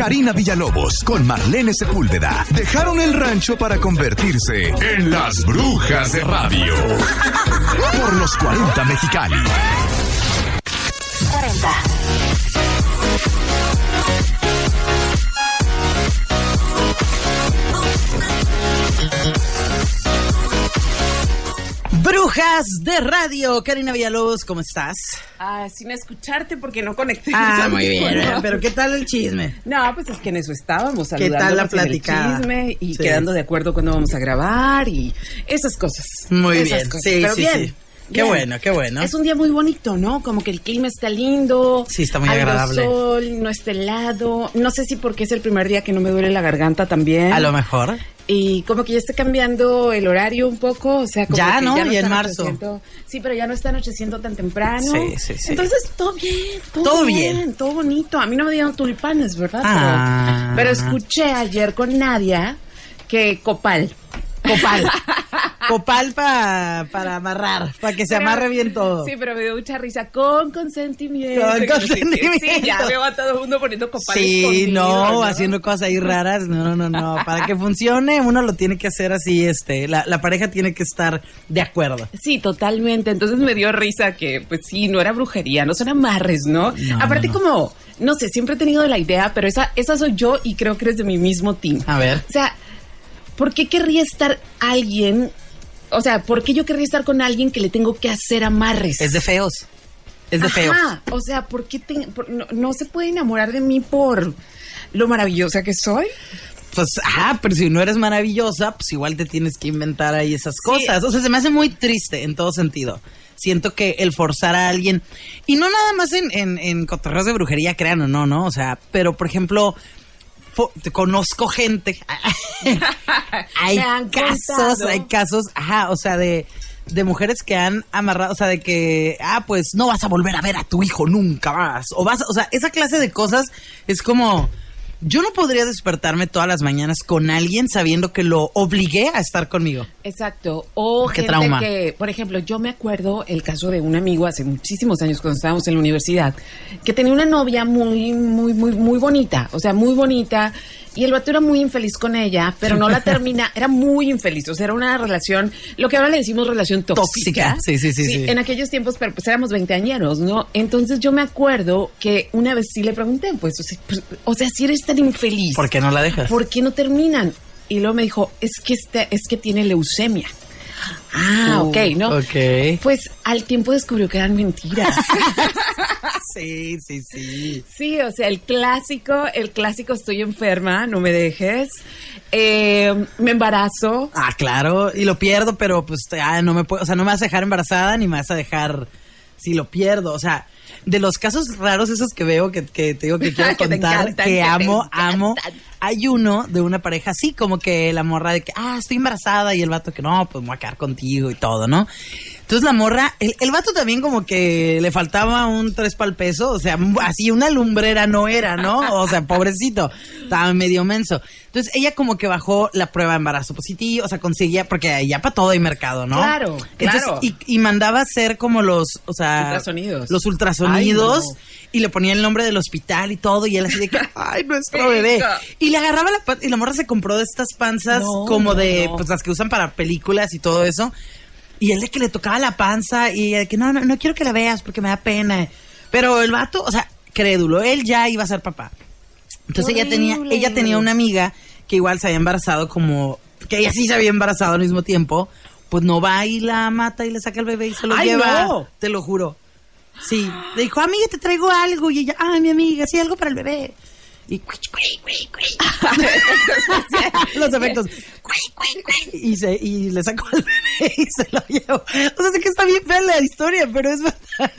Karina Villalobos con Marlene Sepúlveda dejaron el rancho para convertirse en las brujas de radio. Por los 40 Mexicali. 40. Brujas de radio, Karina Villalobos, ¿cómo estás? Ah, sin escucharte porque no conecté. Ah, muy bien. Pero ¿qué tal el chisme? No, pues es que en eso estábamos, ¿Qué tal la chisme y Sí. quedando de acuerdo cuándo vamos a grabar y esas cosas. Muy Esas bien, cosas. sí, Pero sí, bien, sí. Qué bien. bueno, qué bueno. Es un día muy bonito, ¿no? Como que el clima está lindo. Sí, está muy algo agradable. sol, no está helado. No sé si porque es el primer día que no me duele la garganta también. A lo mejor. Y como que ya está cambiando el horario un poco, o sea, como Ya, que ¿no? ya Ya en está marzo. Sí, pero ya no está anocheciendo tan temprano. Sí, sí, sí. Entonces, todo bien, todo, Todo bien, bien. todo bonito. A mí no me dieron tulipanes, ¿verdad? Ah. Pero, pero escuché ayer con Nadia que Copal. Copal. Copal pa- para amarrar, para que se Pero- amarre bien todo. Sí, pero me dio mucha risa. Con consentimiento. Con consentimiento. Sí, ya veo a todo el mundo poniendo Copal Sí, no, haciendo cosas ahí raras. No, no, no. Para que funcione, uno lo tiene que hacer así, este. La, la pareja tiene que estar de acuerdo. Sí, totalmente. Entonces me dio risa que, pues sí, no era brujería, no son amarres, ¿no? No, Aparte no. como, no sé, siempre he tenido la idea, pero esa, esa soy yo y creo que eres de mi mismo team. A ver. O sea, ¿por qué querría estar alguien? O sea, ¿por qué yo querría estar con alguien que le tengo que hacer amarres? Es de feos. Es de feos. Ajá, o sea, ¿por qué te- por- no, no se puede enamorar de mí por lo maravillosa que soy? Pues, ah, pero si no eres maravillosa, pues igual te tienes que inventar ahí esas cosas. O sea, se me hace muy triste en todo sentido. Siento que el forzar a alguien, y no nada más en, en, en cotorreos de brujería, crean o no, ¿no? O sea, pero por ejemplo, conozco gente. hay casos, contado. hay casos, ajá, o sea, de, de mujeres que han amarrado, o sea, de que, ah, pues no vas a volver a ver a tu hijo nunca más. O vas, o sea, esa clase de cosas es como. Yo no podría despertarme todas las mañanas con alguien sabiendo que lo obligué a estar conmigo. Exacto. O Qué gente trauma. que, por ejemplo, yo me acuerdo el caso de un amigo hace muchísimos años cuando estábamos en la universidad, que tenía una novia muy, muy, muy, muy bonita. O sea, muy bonita. Y el vato era muy infeliz con ella, pero no la termina. Era muy infeliz. O sea, era una relación, lo que ahora le decimos relación tóxica. Tóxica. Sí, sí, sí, sí. En aquellos tiempos, pero pues éramos veinteañeros, ¿no? Entonces yo me acuerdo que una vez sí le pregunté, pues, o sea, pues, o sea si eres tan infeliz. ¿Por qué no la dejas? ¿por qué no terminan? Y luego me dijo, es que este, es que tiene leucemia. Ah, ok, ¿no? ok. Pues al tiempo descubrió que eran mentiras. Sí, sí, sí. sí, o sea, el clásico, el clásico estoy enferma, no me dejes. Eh, me embarazo. Ah, claro, y lo pierdo, pero pues ah, no me puedo, o sea, no me vas a dejar embarazada ni me vas a dejar si lo pierdo, o sea, de los casos raros esos que veo que, que te digo que quiero Que contar, encantan, que amo, amo. Hay uno de una pareja así, como que la morra de que, ah, estoy embarazada, y el vato que no, pues me voy a quedar contigo y todo, ¿no? Entonces la morra, el, el vato también como que le faltaba un tres pal peso, o sea, así una lumbrera no era, ¿no? O sea, pobrecito, estaba medio menso. Entonces ella como que bajó la prueba de embarazo positivo, o sea, conseguía, porque ya para todo hay mercado, ¿no? Claro, Entonces, claro. Y, y mandaba hacer como los, o sea... Ultrasonidos. Los ultrasonidos. Ay, no. Y le ponía el nombre del hospital y todo, y él así de que, ay, nuestro bebé. Y le agarraba la pan- y la morra se compró de estas panzas No, como de, no. pues las que usan para películas y todo eso. Y él de que le tocaba la panza y de que no, no, no quiero que la veas porque me da pena. Pero el vato, o sea, crédulo, él ya iba a ser papá. Entonces ella tenía, ella tenía una amiga que igual se había embarazado como, que ella sí se había embarazado al mismo tiempo, pues no va y la mata y le saca el bebé y se lo ¡Ay, lleva. no! Te lo juro. Sí. Le dijo, amiga, te traigo algo. Y ella, ah, mi amiga, sí, algo para el bebé. Y los efectos. Y, se, y le sacó al bebé y se lo llevó. O sea, sé que está bien fea la historia, pero es verdad.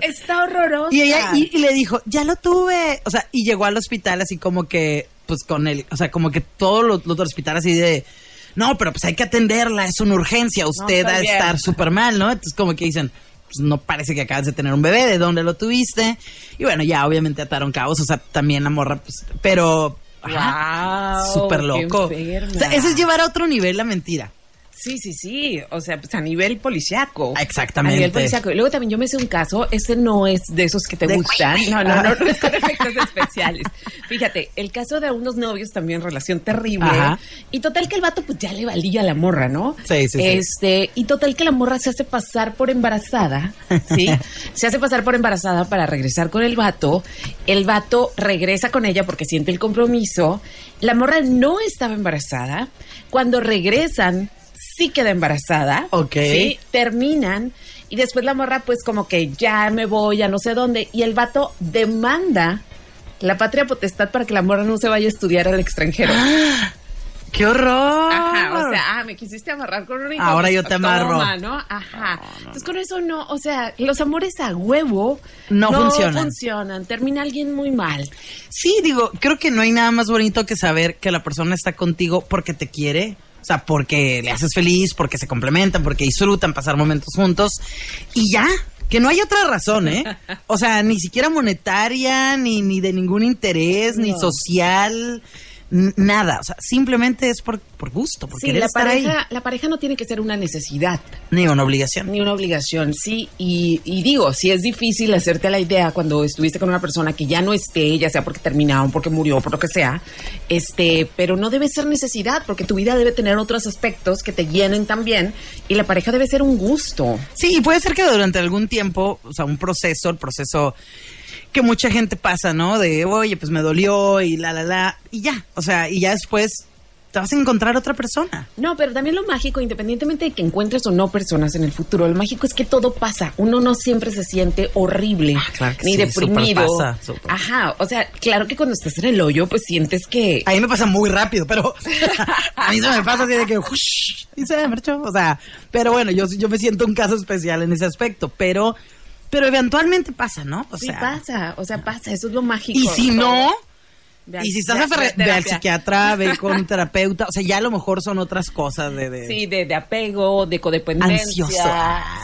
Está horrorosa. Y ella y, y le dijo, ya lo tuve. O sea, y llegó al hospital así como que, pues con él, o sea, como que todos los, los del hospital así de, no, pero pues hay que atenderla, es una urgencia, usted va a estar súper mal, ¿no? Entonces como que dicen, pues no parece que acabas de tener un bebé, ¿de dónde lo tuviste? Y bueno, ya obviamente ataron cabos, o sea, también la morra, pues, pero... Guau, Súper loco. O sea, eso es llevar a otro nivel la mentira. Sí, sí, sí. O sea, pues a nivel policiaco. Exactamente. A nivel policiaco. Y luego también yo me hice un caso, este no es de esos que te De- gustan. No, no, no, no es con efectos especiales. Fíjate, el caso de unos novios también, relación terrible. Ajá. Y total que el vato pues ya le valía la morra, ¿no? Sí, sí, sí. Este, y total que la morra se hace pasar por embarazada, ¿sí? se hace pasar por embarazada para regresar con el vato. El vato regresa con ella porque siente el compromiso. La morra no estaba embarazada. Cuando regresan, sí queda embarazada. Ok. Sí, terminan. Y después la morra, pues como que ya me voy, ya no sé dónde. Y el vato demanda la patria potestad para que la morra no se vaya a estudiar al extranjero. ¡Qué horror! Ajá, o sea, ah, me quisiste amarrar con un hijo, Ahora pues, yo te amarro. toma, ¿no? Ajá. Entonces con eso no, o sea, los amores a huevo No funcionan. funcionan. Termina alguien muy mal. Sí, digo, creo que no hay nada más bonito que saber que la persona está contigo porque te quiere. O sea, porque le haces feliz, porque se complementan, porque disfrutan pasar momentos juntos. Y ya, que no hay otra razón, ¿eh? O sea, ni siquiera monetaria, ni, ni de ningún interés, ni social, nada. O sea, simplemente es por, por gusto, por Sí, querer la estar ahí. pareja, la pareja no tiene que ser una necesidad. Ni una obligación. Ni una obligación, sí. Y, y digo, si es difícil hacerte la idea cuando estuviste con una persona que ya no esté, ya sea porque terminaron, porque murió, por lo que sea, este, pero no debe ser necesidad, porque tu vida debe tener otros aspectos que te llenen también, y la pareja debe ser un gusto. Sí, y puede ser que durante algún tiempo, o sea, un proceso, el proceso que mucha gente pasa, ¿no? De, oye, pues me dolió y la, la, la, y ya. O sea, y ya después te vas a encontrar otra persona. No, pero también lo mágico, independientemente de que encuentres o no personas en el futuro, lo mágico es que todo pasa. Uno no siempre se siente horrible, Ah, claro que ni sí, deprimido. pasa. Ajá, o sea, claro que cuando estás en el hoyo, pues sientes que... A mí me pasa muy rápido, pero a mí se me pasa así de que, "Ush", y se me marchó. O sea, pero bueno, yo, yo me siento un caso especial en ese aspecto, pero, pero eventualmente pasa, ¿no? O sí sea, pasa, o sea, pasa, eso es lo mágico. y si no, Y si estás ve- a ve al psiquiatra, ve con terapeuta, o sea, ya a lo mejor son otras cosas de... de Sí, de, de apego, de codependencia. Ansioso.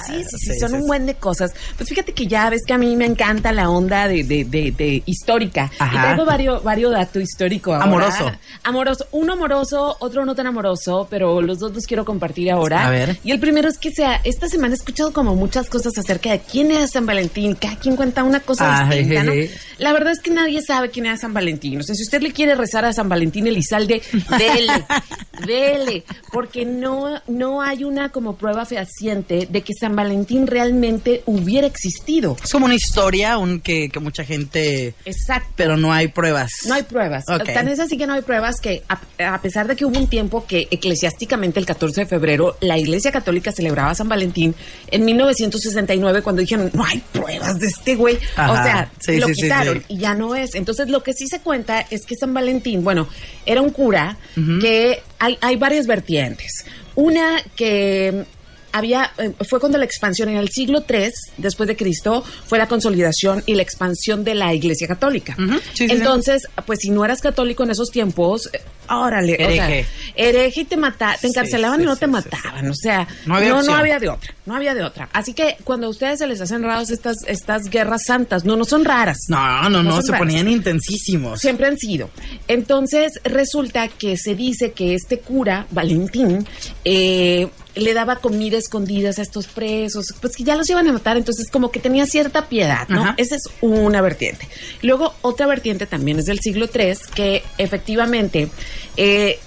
Sí, sí, sí, Sí, son sí, un buen de cosas. Pues fíjate que ya ves que a mí me encanta la onda de, de, de, de histórica. Ajá. Y traigo varios, varios datos históricos ahora. Amoroso. Amoroso. Uno amoroso, otro no tan amoroso, pero los dos los quiero compartir ahora. A ver. Y el primero es que sea, esta semana he escuchado como muchas cosas acerca de quién era San Valentín. Cada quien cuenta una cosa distinta, ¿no? jeje. La verdad es que nadie sabe quién era San Valentín. Si usted le quiere rezar a San Valentín Elizalde, dele, dele, porque no, no hay una como prueba fehaciente de que San Valentín realmente hubiera existido. Es como una historia un, que, que mucha gente... Exacto. Pero no hay pruebas. No hay pruebas. Ok. Tan es así que no hay pruebas que, a, a pesar de que hubo un tiempo que eclesiásticamente el 14 de febrero la Iglesia Católica celebraba San Valentín, en 1969 cuando dijeron, no hay pruebas de este güey, Ajá. o sea, Sí, lo sí, quitaron sí. y ya no es. Entonces lo que sí se cuenta es que San Valentín, bueno, era un cura que hay, hay varias vertientes. Una que había eh, fue cuando la expansión en el siglo III después de Cristo fue la consolidación y la expansión de la Iglesia Católica. Sí, sí. Entonces, pues si no eras católico en esos tiempos, eh, órale, o sea, Hereje. hereje y te mata, te encarcelaban y no te mataban, o sea, No había no, había de otra, no había de otra. Así que cuando a ustedes se les hacen raros estas estas guerras santas, no no son raras. No, no, no, se raras. ponían intensísimos. Siempre han sido. Entonces, resulta que se dice que este cura, Valentín, eh, le daba comida escondidas a estos presos, pues que ya los iban a matar, entonces como que tenía cierta piedad, ¿no? Ajá. Esa es una vertiente. Luego, otra vertiente también es del siglo III, que efectivamente eh,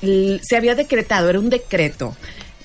se había decretado, era un decreto.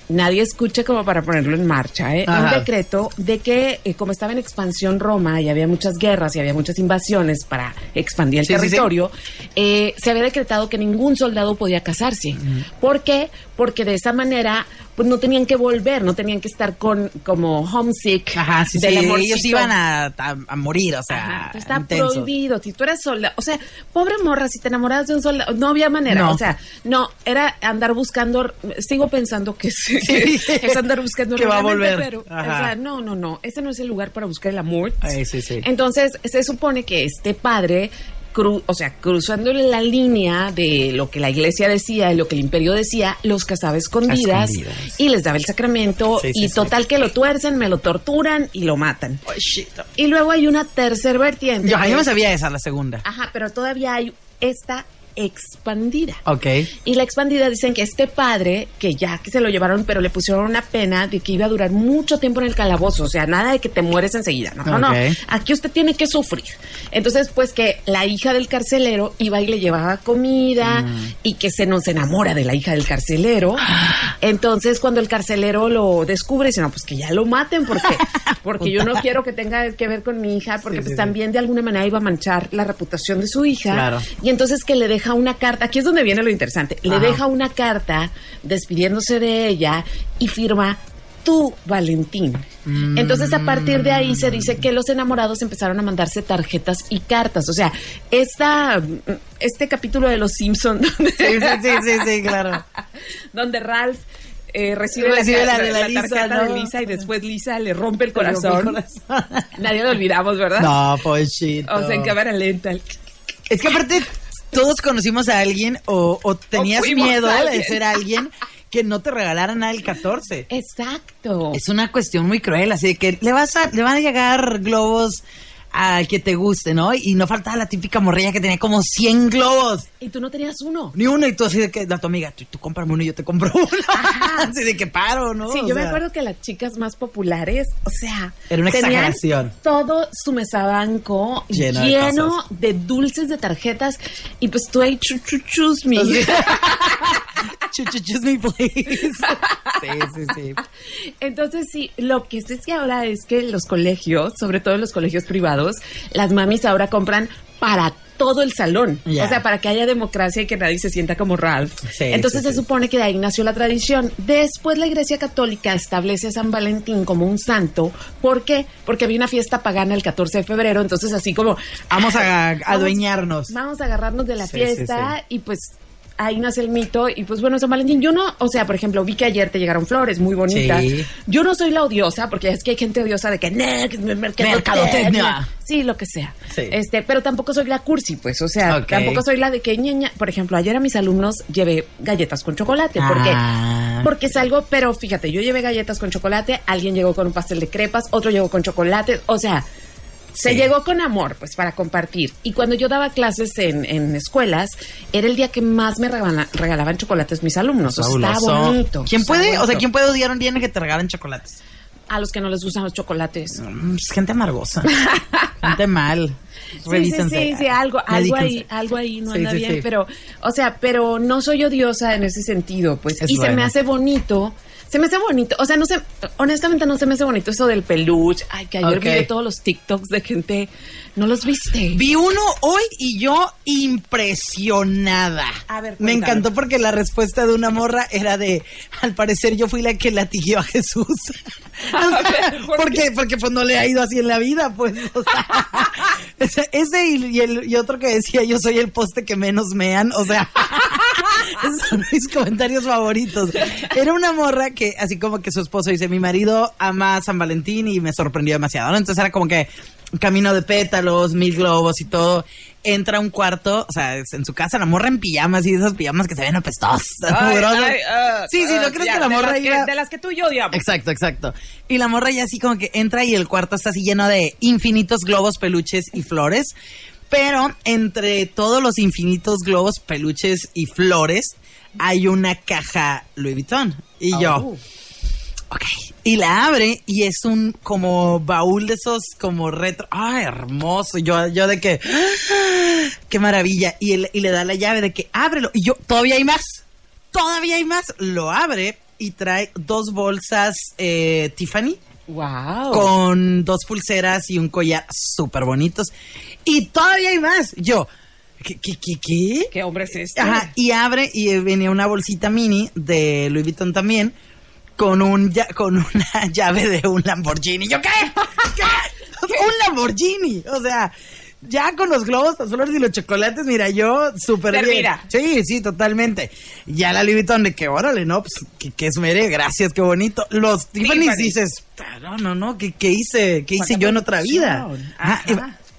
Nadie escucha como para ponerlo en marcha, ¿eh? Un decreto de que, eh, como estaba en expansión Roma y había muchas guerras y había muchas invasiones para expandir el Sí, sí, sí. territorio, eh, se había decretado que ningún soldado podía casarse. ¿Por qué? Porque de esa manera pues no tenían que volver, no tenían que estar con como homesick Ajá, sí, del sí. Ellos iban a, a- a morir, o sea, Ajá, está prohibido. Si tú eres soldado, o sea, pobre morra, si te enamoras de un soldado, no había manera. No. O sea, no, era andar buscando, sigo pensando que es, es andar buscando Que va a volver. Pero, Ajá. o sea, no, no, no, ese no es el lugar para buscar el amor. Ay, sí, sí. Entonces, se supone que este padre, cru- o sea, cruzándole la línea de lo que la iglesia decía, de lo que el imperio decía, los casaba escondidas, escondidas. y les daba el sacramento Sí, sí, y sí. total que lo tuercen, me lo torturan y lo matan. Shit. Y luego hay una tercer vertiente. Yo, que yo es- sabía esa, la segunda. Ajá, pero todavía hay esta expandida. Ok. Y la expandida dicen que este padre, que ya que se lo llevaron, pero le pusieron una pena de que iba a durar mucho tiempo en el calabozo. O sea, nada de que te mueres enseguida. No, no, no. Aquí usted tiene que sufrir. Entonces, pues que la hija del carcelero iba y le llevaba comida Mm. y que se nos enamora de la hija del carcelero. Entonces, cuando el carcelero lo descubre, dice, no, pues que ya lo maten porque, porque yo no quiero que tenga que ver con mi hija, porque Sí, pues sí, sí. también de alguna manera iba a manchar la reputación de su hija. Claro. Y entonces que le deja una carta, aquí es donde viene lo interesante, le Ajá. deja una carta despidiéndose de ella y firma tú, Valentín. Mm. Entonces a partir de ahí se dice que los enamorados empezaron a mandarse tarjetas y cartas. O sea, esta, este capítulo de Los Simpson donde, Sí, sí, sí, sí, claro. donde Ralph eh, recibe, Recibe la, la de la Lisa, tarjeta ¿no? de Lisa y después Lisa le rompe el Le rompe el corazón. Nadie lo olvidamos, ¿verdad? No, pobrecito. O sea, en cámara lenta. Es que aparte todos conocimos a alguien o, o tenías miedo de ser alguien que no te regalara nada el 14. Exacto. Es una cuestión muy cruel, así de que le vas a, le van a llegar globos al que te guste, ¿no? Y no faltaba la típica morrilla que tenía como 100 globos. Y tú no tenías uno. Ni uno, y tú así de que, la tu amiga, tú, tú cómprame uno y yo te compro uno. así de que paro, ¿no? Sí, O yo me acuerdo que las chicas más populares, o sea, Era una tenían exageración. todo su mesabanco Lleno lleno, de de, dulces, de tarjetas, y pues tú ahí chu, chu, chus, mi. Choose me, please. Sí, sí, sí. Entonces, sí, lo que sé que ahora es que los colegios, sobre todo los colegios privados, las mamis ahora compran para todo el salón. O sea, para que haya democracia y que nadie se sienta como Ralph. Sí, Entonces sí, se sí. supone que de ahí nació la tradición. Después la Iglesia Católica establece a San Valentín como un santo. ¿Por qué? Porque había una fiesta pagana el 14 de febrero. Entonces así como... Vamos a adueñarnos. Vamos a agarrarnos de la Sí, sí, fiesta y pues ahí nace el mito y pues bueno, San Valentín, yo no, o sea, por ejemplo, vi que ayer te llegaron flores muy bonitas. Sí. Yo no soy la odiosa, porque es que hay gente odiosa de que "Nee, que es mercadotecnia". Sí, lo que sea. Sí. Este, pero tampoco soy la cursi, pues, o sea, tampoco soy la de que ñaña. Por ejemplo, ayer a mis alumnos llevé galletas con chocolate. Ah. Porque es algo, pero fíjate, yo llevé galletas con chocolate, alguien llegó con un pastel de crepas, otro llegó con chocolate, o sea, se Sí. llegó con amor, pues para compartir. Y cuando yo daba clases en, en escuelas, era el día que más me regala- regalaban chocolates mis alumnos. O está bonito. ¿Quién puede, o sea, quién puede odiar un día en el que te regalen chocolates? A los que no les gustan los chocolates. Mm, es gente amargosa. gente mal. Sí, sí, sí, sí, algo, algo ahí, algo ahí no Sí, anda sí, bien, pero, o sea, pero no soy odiosa en ese sentido, pues, Es y se me hace bonito, se me hace bonito, o sea, no sé, honestamente no se me hace bonito eso del peluche, ay, que ayer Ok. vi todos los TikToks de gente, ¿no los viste? Vi uno hoy y yo impresionada. A ver, Me encantó porque la respuesta de una morra era de, al parecer yo fui la que latiguió a Jesús. O sea, ¿por porque, porque pues no le ha ido así en la vida, pues. o sea, ese ese y, y el, y otro que decía yo soy el poste que menos mean, o sea. Esos son mis comentarios favoritos. Era una morra que, así como que su esposo dice, mi marido ama San Valentín y me sorprendió demasiado, ¿no? Entonces era como que camino de pétalos, mil globos y todo. Entra a un cuarto, o sea, en su casa, la morra en pijamas y esas pijamas que se ven apestosas. mugrosas. sí, sí, ¿no crees que la morra iba...? de las que tú y yo odiamos. Exacto, exacto. Y la morra ya así como que entra y el cuarto está así lleno de infinitos globos, peluches y flores. Pero entre todos los infinitos globos, peluches y flores, hay una caja Louis Vuitton. Y yo, Oh. ok. Y la abre y es un como baúl de esos como retro. ¡Ay, hermoso! Yo, yo de que, ¡ah! ¡qué maravilla! Y, él- y le da la llave de que ábrelo. Y yo, todavía hay más. Todavía hay más. Lo abre y trae dos bolsas eh, Tiffany Wow. con dos pulseras y un collar súper bonitos. Y todavía hay más. Yo, ¿qué, qué, qué, qué? ¿Qué hombre es este? Ajá, y abre y venía una bolsita mini de Louis Vuitton también con un ya- con una llave de un Lamborghini. ¿Yo qué? ¿Qué? un Lamborghini. O sea, ya con los globos, flores y los chocolates, mira, yo súper bien. Sí, sí, totalmente. Ya la Louis Vuitton de que, órale, no, pues, que, que esmere, gracias, qué bonito. Los Tiffany dices, no, no, no, ¿qué, qué hice? ¿Qué hice yo en otra vida?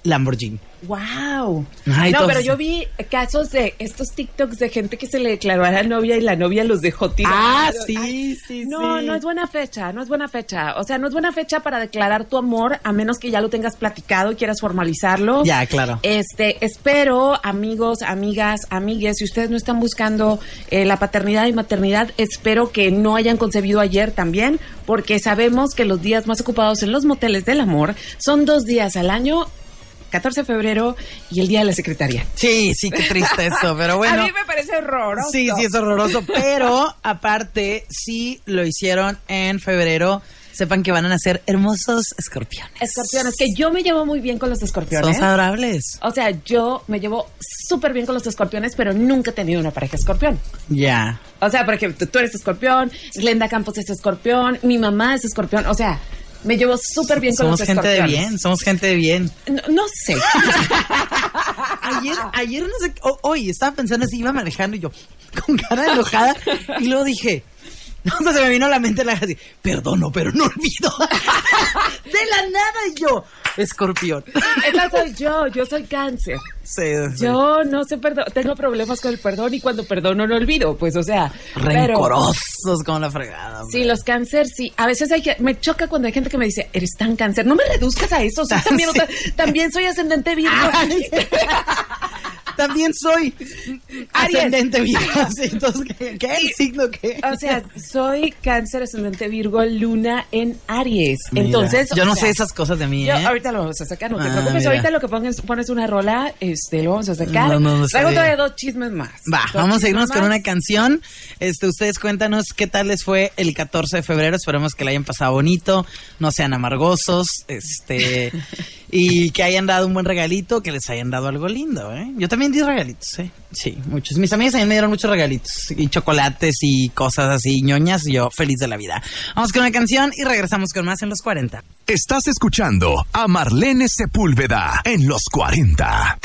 Lamborghini. Wow. Ay, no, todos- pero yo vi casos de estos TikToks de gente que se le declaró a la novia y la novia los dejó tirados. Ah, sí, Ay, sí, No, sí. no es buena fecha, no es buena fecha. O sea, no es buena fecha para declarar tu amor a menos que ya lo tengas platicado y quieras formalizarlo. Ya, claro. Este, espero, amigos, amigas, amigues, si ustedes no están buscando eh, la paternidad y maternidad, espero que no hayan concebido ayer también, porque sabemos que los días más ocupados en los moteles del amor son dos días al año, 14 de febrero y el día de la secretaria. Sí, sí, qué triste eso, pero bueno. A mí me parece horroroso. Sí, sí, es horroroso, pero aparte, sí lo hicieron en febrero. Sepan que van a nacer hermosos escorpiones. Escorpiones, que yo me llevo muy bien con los escorpiones. Son adorables. O sea, yo me llevo súper bien con los escorpiones, pero nunca he tenido una pareja escorpión. Ya. O sea, por ejemplo, tú eres escorpión, Glenda Campos es escorpión, mi mamá es escorpión. O sea, me llevo súper bien con Somos los gente de bien, somos gente de bien. No, no sé. Ayer, ayer no sé, hoy estaba pensando así, iba manejando y yo con cara enojada y luego dije, no, se me vino a la mente la así, perdono, pero no olvido. De la nada y yo, escorpión. Esa soy yo, yo soy cáncer. Sí, sí. Yo no sé perdón, tengo problemas con el perdón y cuando perdono no olvido, pues o sea, pero Rencorosos como la fregada. hombre. Sí, los cáncer, sí. A veces hay que, me choca cuando hay gente que me dice, eres tan cáncer. No me reduzcas a eso. también, otra- también soy ascendente Virgo. También soy Aries. ascendente Virgo. Entonces, ¿qué? ¿Qué? ¿El signo qué? O sea, soy cáncer ascendente Virgo, luna en Aries. Mira, Entonces, yo no sea, sé esas cosas de mí, Yo ¿eh? ahorita lo vamos a sacar, no te Ah, preocupes. mira. Ahorita lo que pones, pones una rola, este, lo vamos a sacar. No, no, no Traigo todavía dos chismes más. Va, Dos vamos a irnos con una canción. Este, ustedes cuéntanos qué tal les fue el 14 de febrero. Esperemos que la hayan pasado bonito, no sean amargosos, este, y que hayan dado un buen regalito, que les hayan dado algo lindo, ¿eh? Yo también di regalitos, ¿eh? Sí, muchos. Mis amigas también me dieron muchos regalitos y chocolates y cosas así ñoñas. Y yo feliz de la vida. Vamos con una canción y regresamos con más en los 40. Estás escuchando a Marlene Sepúlveda en los 40.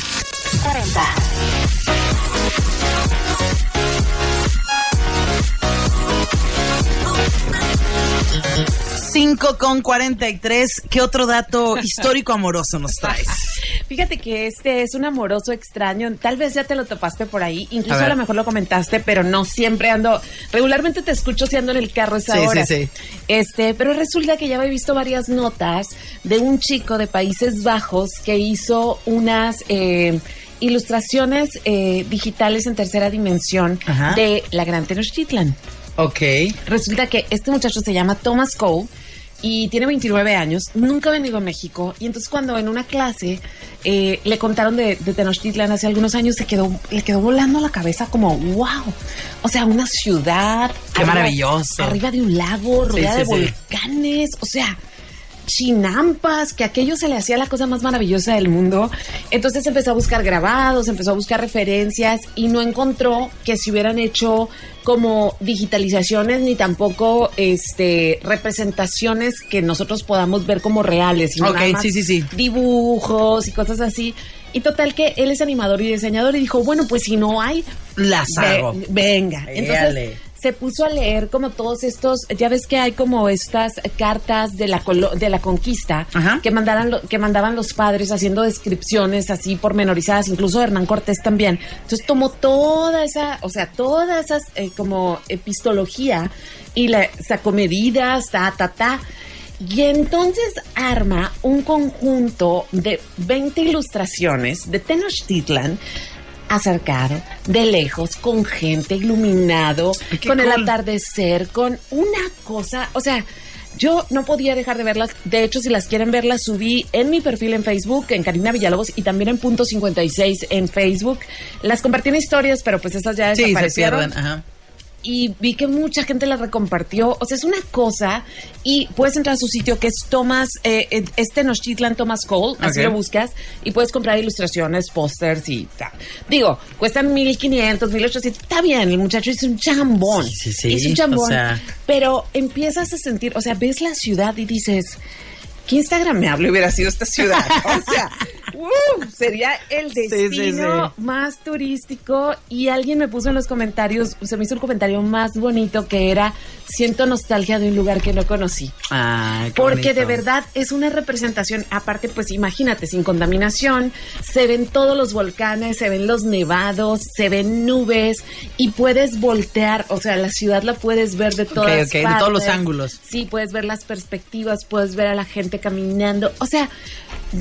5 con 43. ¿Qué otro dato histórico amoroso nos traes? Fíjate que este es un amoroso extraño. Tal vez ya te lo topaste por ahí. Incluso A lo mejor lo comentaste, pero no siempre ando. Regularmente te escucho si ando en el carro esa Sí, sí, hora. sí. Este, pero resulta que ya había visto varias notas de un chico de Países Bajos que hizo unas eh, ilustraciones eh, digitales en tercera dimensión Ajá. de la Gran Tenochtitlan. Ok. Resulta que este muchacho se llama Thomas Cole y tiene 29 años, nunca ha venido a México y entonces cuando en una clase eh, le contaron de, de Tenochtitlan hace algunos años, se quedó, le quedó volando la cabeza como, wow, o sea, una ciudad. Qué maravilloso. Arriba de un lago, rodeada sí, de sí. volcanes, o sea... Chinampas, que aquello se le hacía la cosa más maravillosa del mundo. Entonces empezó a buscar grabados, empezó a buscar referencias y no encontró que se hubieran hecho como digitalizaciones ni tampoco este representaciones que nosotros podamos ver como reales. sino Ok, nada más sí, sí, sí. Dibujos y cosas así. Y total que él es animador y diseñador y dijo, bueno, pues si no hay, Las Ve- hago. venga. Entonces se puso a leer como todos estos, ya ves que hay como estas cartas de la colo- de la conquista Ajá. que mandaran lo- que mandaban los padres haciendo descripciones así pormenorizadas, incluso Hernán Cortés también. Entonces tomó toda esa, o sea, toda esa como epistología y la sacó medidas, ta ta ta. Y entonces arma un conjunto de 20 ilustraciones de Tenochtitlan acercado, de lejos, con gente, iluminado, con el atardecer, con una cosa, o sea, yo no podía dejar de verlas. De hecho, si las quieren ver, las subí en mi perfil en Facebook, en Karina Villalobos, y también en Punto 56 en Facebook. Las compartí en historias, pero pues esas ya Sí, se desaparecieron pierden. Ajá. Y vi que mucha gente la recompartió. O sea, es una cosa. Y puedes entrar a su sitio que es Thomas, eh, eh, es Tenochtitlan Thomas Cole, así lo buscas, y puedes comprar ilustraciones, pósters y tal. Digo, cuestan 1500, 1800. Está bien, el muchacho hizo un chambón. Sí, sí, sí, Hizo un chambón. o sea- Pero empiezas a sentir, o sea, ves la ciudad y dices. ¿Qué instagramable hubiera sido esta ciudad? O sea, sería el Sí, sí, destino sí. más turístico y alguien me puso en los comentarios, se me hizo el comentario más bonito que era siento nostalgia de un lugar que no conocí. Ay, Porque bonito. de verdad es una representación, aparte pues imagínate, sin contaminación, se ven todos los volcanes, se ven los nevados, se ven nubes y puedes voltear, o sea, la ciudad la puedes ver de todas de partes. todos los ángulos. Sí, puedes ver las perspectivas, puedes ver a la gente caminando, o sea,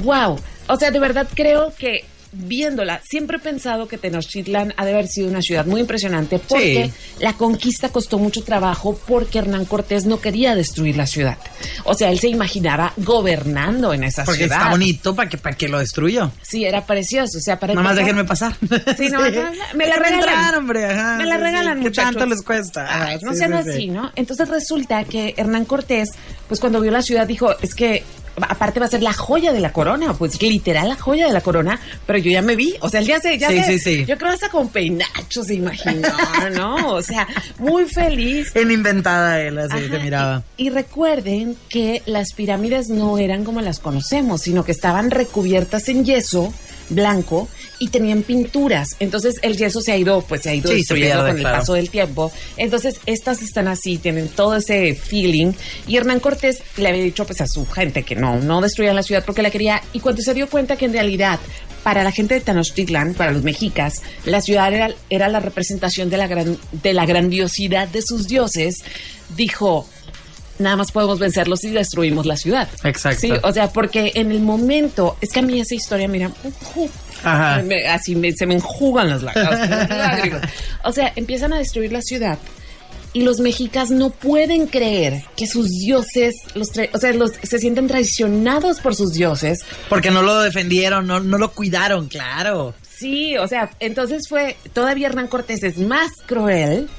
wow, o sea, de verdad creo que viéndola, siempre he pensado que Tenochtitlan ha de haber sido una ciudad muy impresionante porque la conquista costó mucho trabajo porque Hernán Cortés no quería destruir la ciudad. O sea, él se imaginaba gobernando en esa Porque ciudad. está bonito para que, para que lo destruyó. Sí, era precioso. O sea, para Nada más déjenme pasar. Sí, no, no, me la regalan. entrar, hombre, ajá, Me la sí, sí. regalan, ¿Qué muchachos. tanto les cuesta? No sí, sean sí, sí. así, ¿no? Entonces resulta que Hernán Cortés, pues cuando vio la ciudad dijo, es que aparte va a ser la joya de la corona, pues literal la joya de la corona, pero yo ya me vi, o sea, él ya se, ya Sí, se- sí, sí. yo creo hasta con peinacho se imaginó, ¿no? O sea, muy feliz. En inventada él, así Ajá, se miraba. Y, y recuerden que las pirámides no eran como las conocemos, sino que estaban recubiertas en yeso blanco y tenían pinturas. Entonces el yeso se ha ido, pues se ha ido Sí, destruyendo pierde, con el paso del tiempo. Entonces estas están así, tienen todo ese feeling. Y Hernán Cortés le había dicho pues a su gente que no, no destruyan la ciudad porque la quería. Y cuando se dio cuenta que en realidad para la gente de Tenochtitlan, para los mexicas, la ciudad era, era la representación de la, gran, de la grandiosidad de sus dioses, dijo, nada más podemos vencerlos si destruimos la ciudad. Exacto. Sí, o sea, porque en el momento, es que a mí esa historia, mira, Ajá. me- así me- se me enjugan las lá- las lágrimas. O sea, empiezan a destruir la ciudad. Y los mexicas no pueden creer que sus dioses, los o sea, los, se sienten traicionados por sus dioses. Porque no lo defendieron, no, no lo cuidaron, claro. Sí, o sea, entonces fue, todavía Hernán Cortés es más cruel,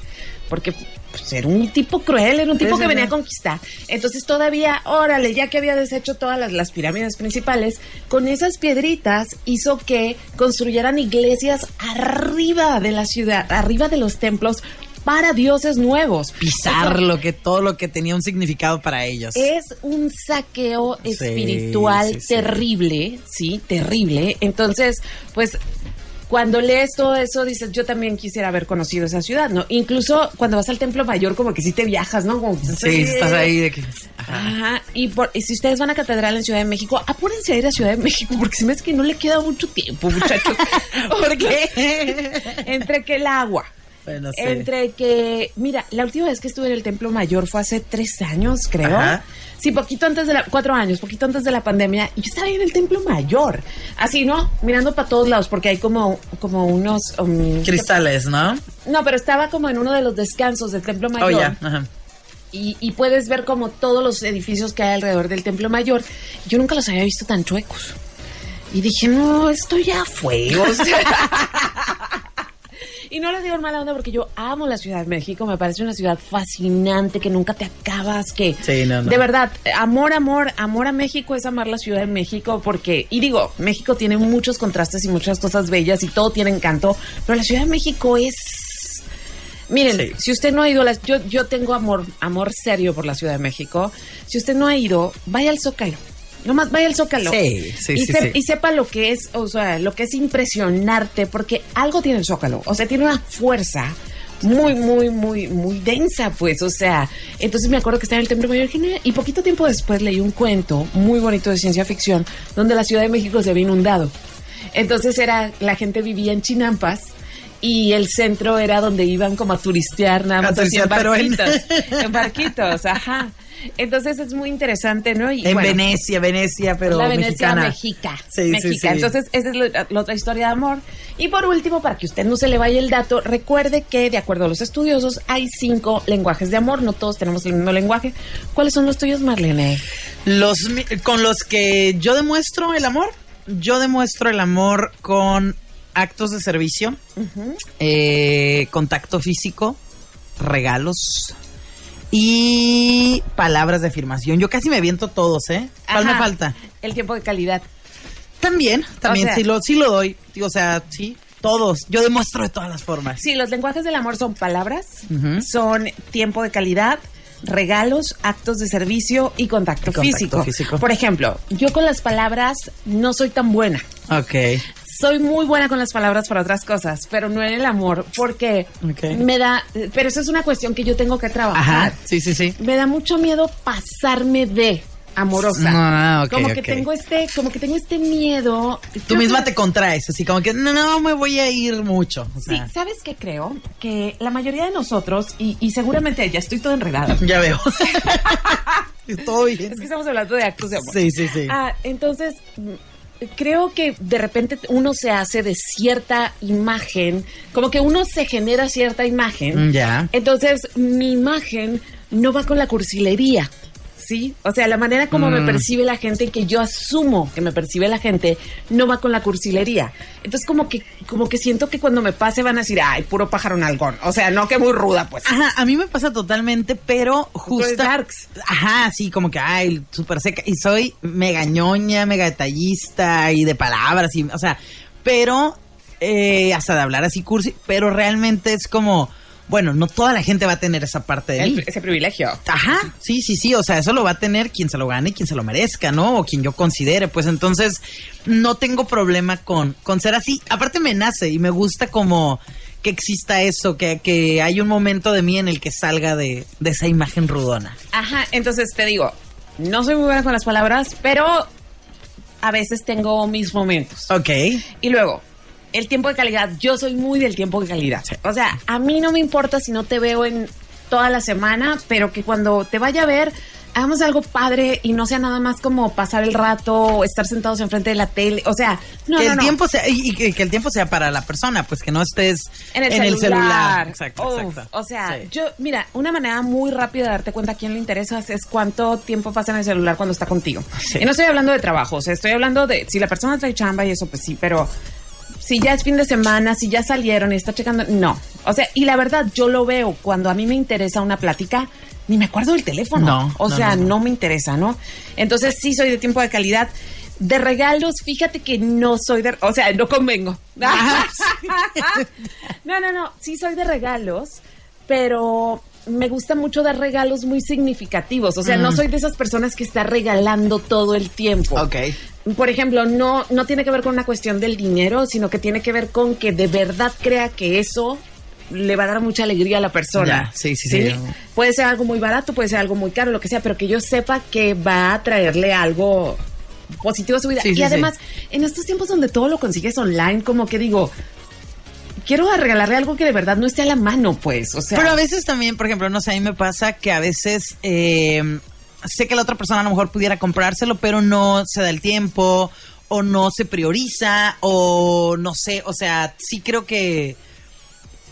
porque pues, era un tipo cruel, era un tipo que venía a conquistar. Entonces todavía, órale, ya que había deshecho todas las, las pirámides principales, con esas piedritas hizo que construyeran iglesias arriba de la ciudad, arriba de los templos, para dioses nuevos. Pisar lo que, todo lo que tenía un significado para ellos. es un saqueo Sí, espiritual sí, sí. terrible, sí, terrible. Entonces, pues cuando lees todo eso dices, yo también quisiera haber conocido esa ciudad, ¿no? Incluso cuando vas al Templo Mayor como que sí te viajas, ¿no? Como, Sí, estás ahí de que. Ajá. Ajá, y, por, y si ustedes van a catedral en Ciudad de México, apúrense a ir a Ciudad de México, porque se me hace que no le queda mucho tiempo, muchachos. porque entre que el agua, Bueno, sí. entre que, mira, la última vez que estuve en el Templo Mayor fue hace tres años, creo. Ajá. Sí, poquito antes de la, cuatro años, poquito antes de la pandemia, y yo estaba ahí en el Templo Mayor, así, ¿no? Mirando para todos lados, porque hay como, como unos... um, Cristales, ¿no? no, pero estaba como en uno de los descansos del Templo Mayor Oh, ya. Ajá. y, y puedes ver como todos los edificios que hay alrededor del Templo Mayor. Yo nunca los había visto tan chuecos. Y dije, no, esto ya fue. o sea. y no lo digo en mala onda porque yo amo la Ciudad de México. Me parece una ciudad fascinante que nunca te acabas. Que Sí, no, no. de verdad, amor, amor, amor a México es amar la Ciudad de México porque, y digo, México tiene muchos contrastes y muchas cosas bellas y todo tiene encanto, pero la Ciudad de México es Miren, Sí. si usted no ha ido, a yo, yo tengo amor, amor serio por la Ciudad de México. Si usted no ha ido, vaya al Zócalo. Nomás vaya al Zócalo. Sí, sí, y, sí, se- sí. y sepa lo que es, o sea, lo que es impresionarte, porque algo tiene el Zócalo. O sea, tiene una fuerza muy, muy, muy, muy densa, pues. O sea, entonces me acuerdo que estaba en el Templo Mayor y poquito tiempo después leí un cuento muy bonito de ciencia ficción donde la Ciudad de México se había inundado. Entonces era, la gente vivía en Chinampas y el centro era donde iban como a turistear nada más así en turistear, pero en- barquitos. En barquitos, ajá. Entonces es muy interesante, ¿no? Y En bueno, Venecia, Venecia, pero la Venecia mexicana. mexica. Sí, sí, mexica. sí. Entonces, esa es la, la otra historia de amor. Y por último, para que usted no se le vaya el dato, recuerde que, de acuerdo a los estudiosos, hay cinco lenguajes de amor. No todos tenemos el mismo lenguaje. ¿Cuáles son los tuyos, Marlene? Los con los que yo demuestro el amor, yo demuestro el amor con actos de servicio, eh, contacto físico, regalos y palabras de afirmación. Yo casi me aviento todos, ¿eh? ¿Cuál me falta? El tiempo de calidad. También, también O sea- sí lo sí lo doy, o sea, sí, todos. Yo demuestro de todas las formas. Sí, los lenguajes del amor son palabras, son tiempo de calidad, regalos, actos de servicio y contacto, Y contacto físico. físico. Por ejemplo, yo con las palabras no soy tan buena. Ok. Soy muy buena con las palabras para otras cosas, pero no en el amor, porque me da, pero eso es una cuestión que yo tengo que trabajar. Ajá. Sí, sí, sí. Me da mucho miedo pasarme de amorosa. Ah, ok, como que tengo este, como que tengo este miedo. Tú misma que- te contraes, así como que no, no me voy a ir mucho. O Sí, ¿sabes qué creo? Que la mayoría de nosotros, y, y seguramente ya estoy toda enredada. ya veo. Todo bien. Es que estamos hablando de actos de amor. Sí, sí, sí. Ah, entonces, creo que de repente uno se hace de cierta imagen, como que uno se genera cierta imagen. Mm, Ya. Entonces, mi imagen no va con la cursilería. ¿Sí? O sea, la manera como me Mm. percibe la gente, que yo asumo que me percibe la gente, no va con la cursilería. Entonces, como que, como que siento que cuando me pase van a decir, ay, puro pájaro nalgón. O sea, no que muy ruda, pues. Ajá, a mí me pasa totalmente, pero justo. darks. Ajá, sí, como que, ay, súper seca. Y soy mega ñoña, mega detallista y de palabras, y, o sea, pero, eh, hasta de hablar así cursi, pero realmente es como, bueno, no toda la gente va a tener esa parte de mí. Ese privilegio. Ajá, sí, sí, sí, o sea, eso lo va a tener quien se lo gane y quien se lo merezca, ¿no? O quien yo considere, pues entonces no tengo problema con, con ser así. Aparte me nace y me gusta como que exista eso, que, que hay un momento de mí en el que salga de, de esa imagen rudona. Ajá, entonces te digo, no soy muy buena con las palabras, pero a veces tengo mis momentos. Ok. Y luego, el tiempo de calidad, yo soy muy del tiempo de calidad. O sea, a mí no me importa si no te veo en toda la semana, pero que cuando te vaya a ver, hagamos algo padre y no sea nada más como pasar el rato o estar sentados enfrente de la tele. O sea, no, que no, el no. tiempo sea, y, y que, el tiempo sea para la persona, pues que no estés en el celular. Exacto, Uf, exacto. O sea, Sí. yo, mira, una manera muy rápida de darte cuenta a quién le interesa es cuánto tiempo pasa en el celular cuando está contigo. Sí. Y no estoy hablando de trabajo, o sea, estoy hablando de si la persona trae chamba y eso, pues sí, pero si ya es fin de semana, si ya salieron y está checando, no. O sea, y la verdad, yo lo veo cuando a mí me interesa una plática, ni me acuerdo del teléfono. No, o no, sea, no, me interesa, ¿no? Entonces sí soy de tiempo de calidad. De regalos, fíjate que no soy de, o sea, no convengo. Ajá, no, no, no, sí soy de regalos, pero me gusta mucho dar regalos muy significativos. O sea, no soy de esas personas que está regalando todo el tiempo. Ok. Por ejemplo, no, no tiene que ver con una cuestión del dinero, sino que tiene que ver con que de verdad crea que eso le va a dar mucha alegría a la persona. Ya, sí, sí, sí. Puede ser algo muy barato, puede ser algo muy caro, lo que sea, pero que yo sepa que va a traerle algo positivo a su vida. Sí, sí, y además, en estos tiempos donde todo lo consigues online, como que digo, quiero regalarle algo que de verdad no esté a la mano, pues. O sea, Pero a veces también, por ejemplo, no sé, a mí me pasa que a veces eh, sé que la otra persona a lo mejor pudiera comprárselo, pero no se da el tiempo o no se prioriza o no sé, o sea, sí creo que...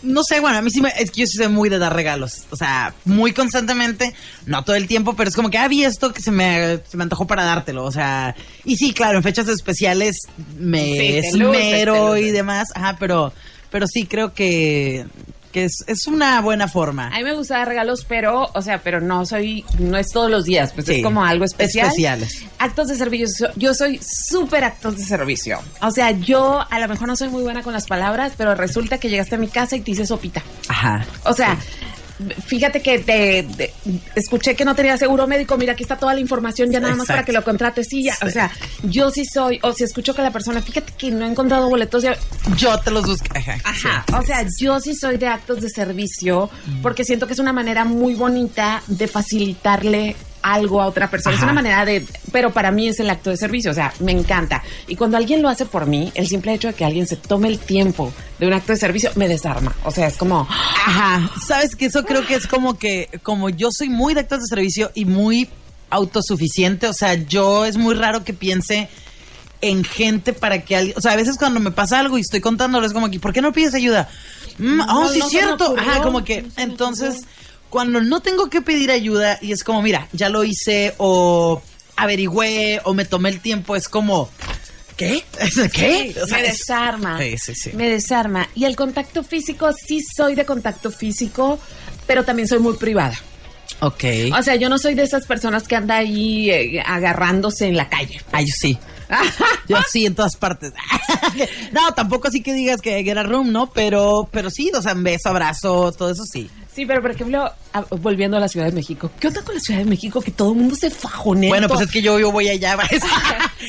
No sé, bueno, a mí sí me, es que yo sí soy muy de dar regalos, o sea, muy constantemente, no todo el tiempo, pero es como que, ah, vi esto que se me, se me antojó para dártelo, o sea, y sí, claro, en fechas especiales me Sí, luces, esmero y demás, ajá, pero, pero sí creo que, que es, es una buena forma. A mí me gusta dar regalos, pero, o sea, pero no soy, no es todos los días, pues Sí, es como algo especial. especiales. Actos de servicio, yo soy súper actos de servicio. O sea, yo a lo mejor no soy muy buena con las palabras, pero resulta que llegaste a mi casa y te hice sopita. Ajá. O sea, fíjate que te, te- escuché que no tenía seguro médico, mira, aquí está toda la información ya nada más para que lo contrates, sí, ya. O sea, yo sí soy, o si escucho que la persona, fíjate que no he encontrado boletos ya, Yo te los busco. Ajá. Ajá, sí. o sea, yo sí soy de actos de servicio porque siento que es una manera muy bonita de facilitarle algo a otra persona. Es una manera de, pero para mí es el acto de servicio, o sea, me encanta. Y cuando alguien lo hace por mí, el simple hecho de que alguien se tome el tiempo de un acto de servicio me desarma. O sea, es como, Ajá. Sabes que eso creo que es como que, como yo soy muy de actos de servicio y muy autosuficiente, o sea, yo es muy raro que piense en gente para que alguien, o sea, a veces cuando me pasa algo y estoy contándolo es como que, ¿por qué no pides ayuda? Mm, No, oh, sí, no cierto. Ajá, como que, entonces. Cuando no tengo que pedir ayuda y es como, mira, ya lo hice o averigüé o me tomé el tiempo, es como, ¿qué? ¿Qué? Sí, O sea, me es- desarma. Sí, sí, sí. Me desarma. Y el contacto físico, sí soy de contacto físico, pero también soy muy privada. Ok. O sea, yo no soy de esas personas que anda ahí eh, agarrándose en la calle. Ay, sí. Yo sí, en todas partes. no, tampoco así que digas que era room, ¿no? Pero, pero sí, o sea, beso, abrazo, todo eso sí. Sí, pero por ejemplo, a- volviendo a la Ciudad de México, ¿qué onda con la Ciudad de México que todo el mundo se fajonea? Bueno, pues es que yo, yo voy allá.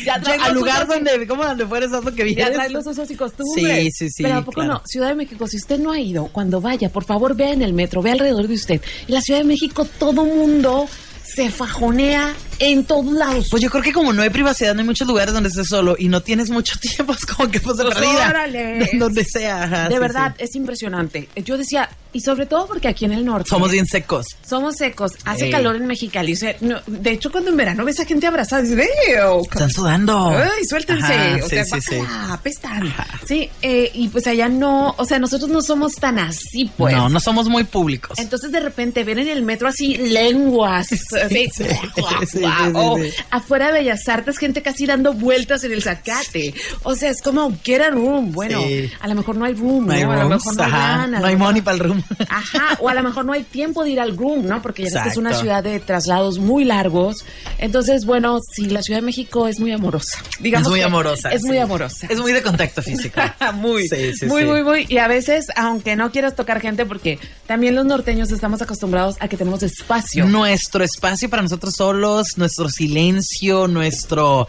Ya traes al lugar donde, ¿cómo donde fueres haz lo que Ya vienes? trae los usos y costumbres. Sí, sí, sí, Pero ¿a poco claro. no? Ciudad de México, si usted no ha ido, cuando vaya, por favor, vea en el metro, vea alrededor de usted. En la Ciudad de México todo mundo se fajonea en todos lados. Pues yo creo que como no hay privacidad, no hay muchos lugares donde estés solo y no tienes mucho tiempo, es como que pues de Pues, perdida. órale. Donde sea. ajá, de sí, verdad, sí. es impresionante. Yo decía, y sobre todo porque aquí en el norte... Somos bien secos. Somos secos, hace Ey. calor en Mexicali. O sea, no, de hecho, cuando en verano ves a gente abrazada, dices, "Ey, Están sudando. Ay, suéltense. Ajá, o sí, sea, sí, apestan. Sí, eh, y pues allá no, o sea, nosotros no somos tan así, pues. No, no somos muy públicos. Entonces de repente ven en el metro así lenguas, así, sí, guau, sí, sí, guau. sí, O sí. afuera de Bellas Artes gente casi dando vueltas en el zacate. O sea, es como get a room. Bueno, a lo mejor no hay room, No hay ¿no? a lo mejor no hay lana, no hay money para el room. Ajá, o a lo mejor no hay tiempo de ir al room, ¿no? Porque ya ves que es una ciudad de traslados muy largos. Entonces, bueno, sí, la Ciudad de México es muy amorosa. Digamos es muy amorosa. Es muy amorosa. Es muy de contacto físico. muy, muy, muy, muy. Y a veces, aunque no quieras tocar gente, porque también los norteños estamos acostumbrados a que tenemos espacio. Nuestro espacio para nosotros solos, nuestro silencio, nuestro.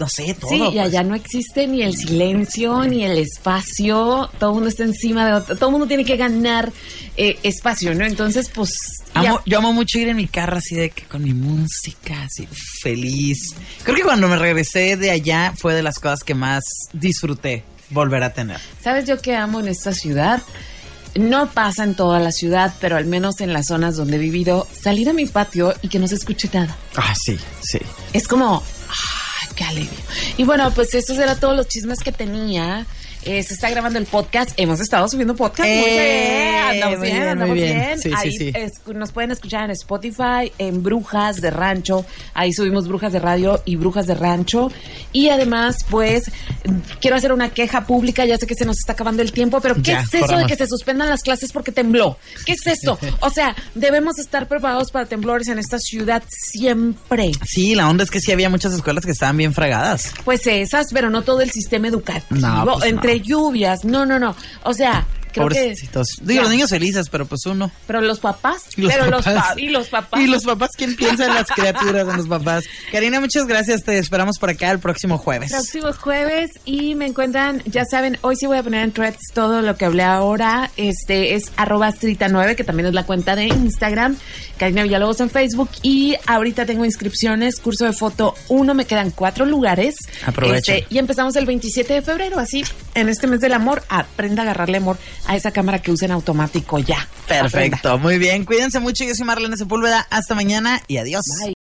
No sé, todo. Sí, y pues. allá no existe ni el silencio, ni el espacio, todo el mundo está encima de otro, todo el mundo tiene que ganar eh, espacio, ¿no? Entonces, pues... Amo- yo amo mucho ir en mi carro así de que con mi música, así feliz. Creo que cuando me regresé de allá fue de las cosas que más disfruté volver a tener. ¿Sabes yo qué amo en esta ciudad? No pasa en toda la ciudad, pero al menos en las zonas donde he vivido, salir a mi patio y que no se escuche nada. Ah, sí, sí. Es como, ¡ay, qué alivio! Y bueno, pues estos eran todos los chismes que tenía. Eh, se está grabando el podcast. Hemos estado subiendo podcast. muy Eh, bien. Andamos muy bien, bien, andamos muy bien. bien. Sí, Ahí sí. es- nos pueden escuchar en Spotify, en Brujas de Rancho. Ahí subimos Brujas de Radio y Brujas de Rancho. Y además, pues, quiero hacer una queja pública. Ya sé que se nos está acabando el tiempo, pero ¿qué Ya, es eso de que se suspendan las clases porque tembló? ¿Qué es eso? O sea, debemos estar preparados para temblores en esta ciudad siempre. Sí, la onda es que sí había muchas escuelas que estaban bien fragadas. Pues esas, pero no todo el sistema educativo. No, pues entre no. Lluvias. No, no, no. O sea, creo que. Pobrecitos. Digo, Ya. los niños felices, pero pues uno. Pero los papás. Y los pero los papás. pa- y los papás. Y los papás, ¿quién piensa en las criaturas, en los papás? Karina, muchas gracias. Te esperamos por acá el próximo jueves. Próximos jueves y me encuentran, ya saben, hoy sí voy a poner en threads todo lo que hablé ahora. Este es arroba astrita9, que también es la cuenta de Instagram. Karina Villalobos en Facebook. Y ahorita tengo inscripciones, curso de foto 1, me quedan cuatro lugares. Aprovechen. Este, y empezamos el 27 de febrero, así, en este mes del amor, aprenda a agarrarle amor a esa cámara que usa en automático ya. Aprenda. Perfecto, muy bien. Cuídense mucho. Yo soy Marlene Sepúlveda. Hasta mañana y adiós. Bye.